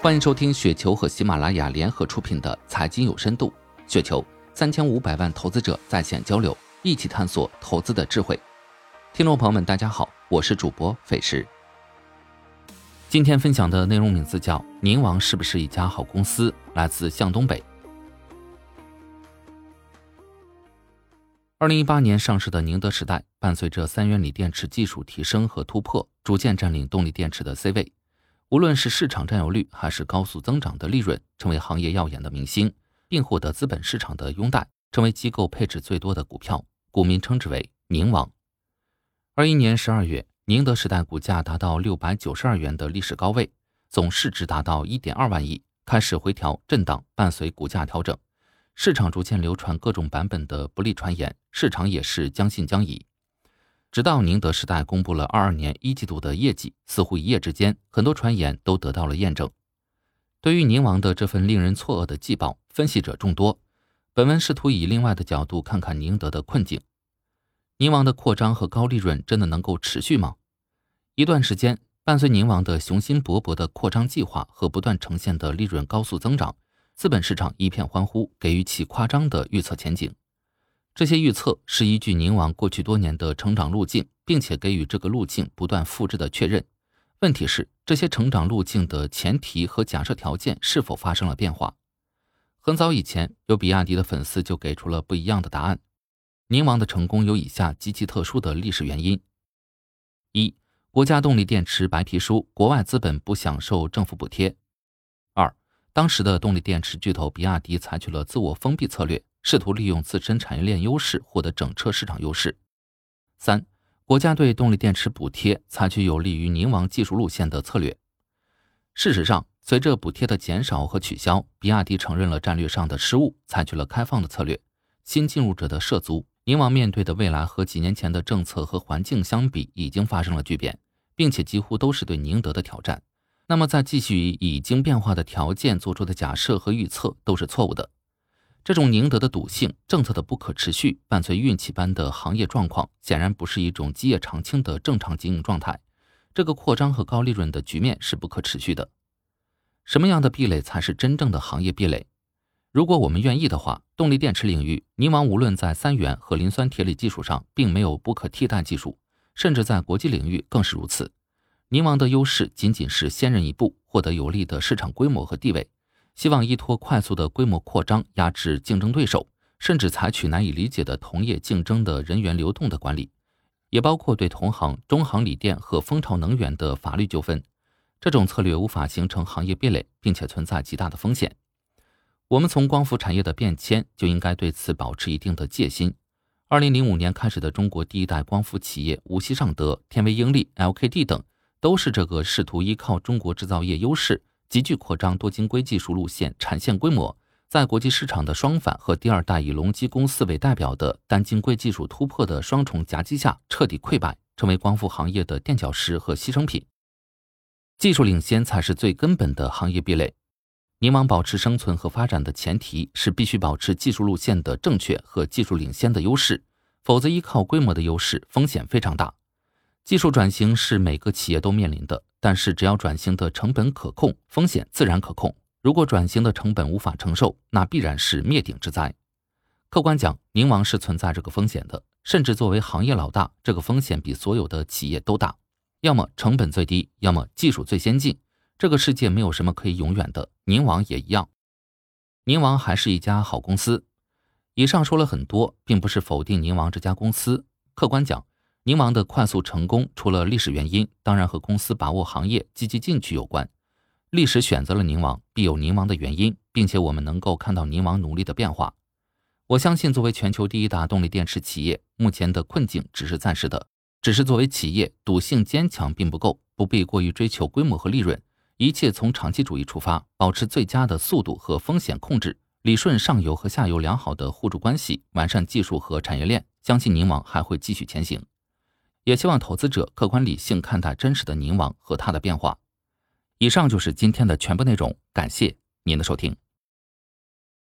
欢迎收听雪球和喜马拉雅联合出品的《财经有深度》，雪球三千五百万投资者在线交流，一起探索投资的智慧。听众朋友们，大家好，我是主播费时。今天分享的内容名字叫《宁王是不是一家好公司》，来自向东北。二零一八年上市的宁德时代，伴随着三元锂电池技术提升和突破，逐渐占领动力电池的 C 位。无论是市场占有率，还是高速增长的利润，成为行业耀眼的明星，并获得资本市场的拥戴，成为机构配置最多的股票，股民称之为“宁王”。二一年十二月，宁德时代股价达到六百九十二元的历史高位，总市值达到一点二万亿，开始回调震荡，伴随股价调整。市场逐渐流传各种版本的不利传言，市场也是将信将疑。直到宁德时代公布了二二年一季度的业绩，似乎一夜之间，很多传言都得到了验证。对于宁王的这份令人错愕的季报，分析者众多。本文试图以另外的角度看看宁德的困境：宁王的扩张和高利润真的能够持续吗？一段时间，伴随宁王的雄心勃勃的扩张计划和不断呈现的利润高速增长。资本市场一片欢呼，给予其夸张的预测前景。这些预测是依据宁王过去多年的成长路径，并且给予这个路径不断复制的确认。问题是，这些成长路径的前提和假设条件是否发生了变化？很早以前，有比亚迪的粉丝就给出了不一样的答案。宁王的成功有以下极其特殊的历史原因：一、国家动力电池白皮书，国外资本不享受政府补贴。二当时的动力电池巨头比亚迪采取了自我封闭策略，试图利用自身产业链优势获得整车市场优势。三、国家对动力电池补贴采取有利于宁王技术路线的策略。事实上，随着补贴的减少和取消，比亚迪承认了战略上的失误，采取了开放的策略。新进入者的涉足，宁王面对的未来和几年前的政策和环境相比，已经发生了巨变，并且几乎都是对宁德的挑战。那么，再继续以已经变化的条件做出的假设和预测都是错误的。这种宁德的赌性、政策的不可持续，伴随运气般的行业状况，显然不是一种基业长青的正常经营状态。这个扩张和高利润的局面是不可持续的。什么样的壁垒才是真正的行业壁垒？如果我们愿意的话，动力电池领域，宁王无论在三元和磷酸铁锂技术上，并没有不可替代技术，甚至在国际领域更是如此。宁王的优势仅仅是先人一步，获得有利的市场规模和地位，希望依托快速的规模扩张压制竞争对手，甚至采取难以理解的同业竞争的人员流动的管理，也包括对同行中航锂电和蜂巢能源的法律纠纷。这种策略无法形成行业壁垒，并且存在极大的风险。我们从光伏产业的变迁就应该对此保持一定的戒心。二零零五年开始的中国第一代光伏企业无锡尚德、天威英利、LKD 等。都是这个试图依靠中国制造业优势，急剧扩张多晶硅技术路线产线规模，在国际市场的双反和第二代以隆基公司为代表的单晶硅技术突破的双重夹击下，彻底溃败，成为光伏行业的垫脚石和牺牲品。技术领先才是最根本的行业壁垒。宁王保持生存和发展的前提是必须保持技术路线的正确和技术领先的优势，否则依靠规模的优势风险非常大。技术转型是每个企业都面临的，但是只要转型的成本可控，风险自然可控。如果转型的成本无法承受，那必然是灭顶之灾。客观讲，宁王是存在这个风险的，甚至作为行业老大，这个风险比所有的企业都大。要么成本最低，要么技术最先进。这个世界没有什么可以永远的，宁王也一样。宁王还是一家好公司。以上说了很多，并不是否定宁王这家公司。客观讲。宁王的快速成功，除了历史原因，当然和公司把握行业、积极进取有关。历史选择了宁王，必有宁王的原因，并且我们能够看到宁王努力的变化。我相信，作为全球第一大动力电池企业，目前的困境只是暂时的。只是作为企业，赌性坚强并不够，不必过于追求规模和利润，一切从长期主义出发，保持最佳的速度和风险控制，理顺上游和下游良好的互助关系，完善技术和产业链。相信宁王还会继续前行。也希望投资者客观理性看待真实的宁王和他的变化。以上就是今天的全部内容，感谢您的收听。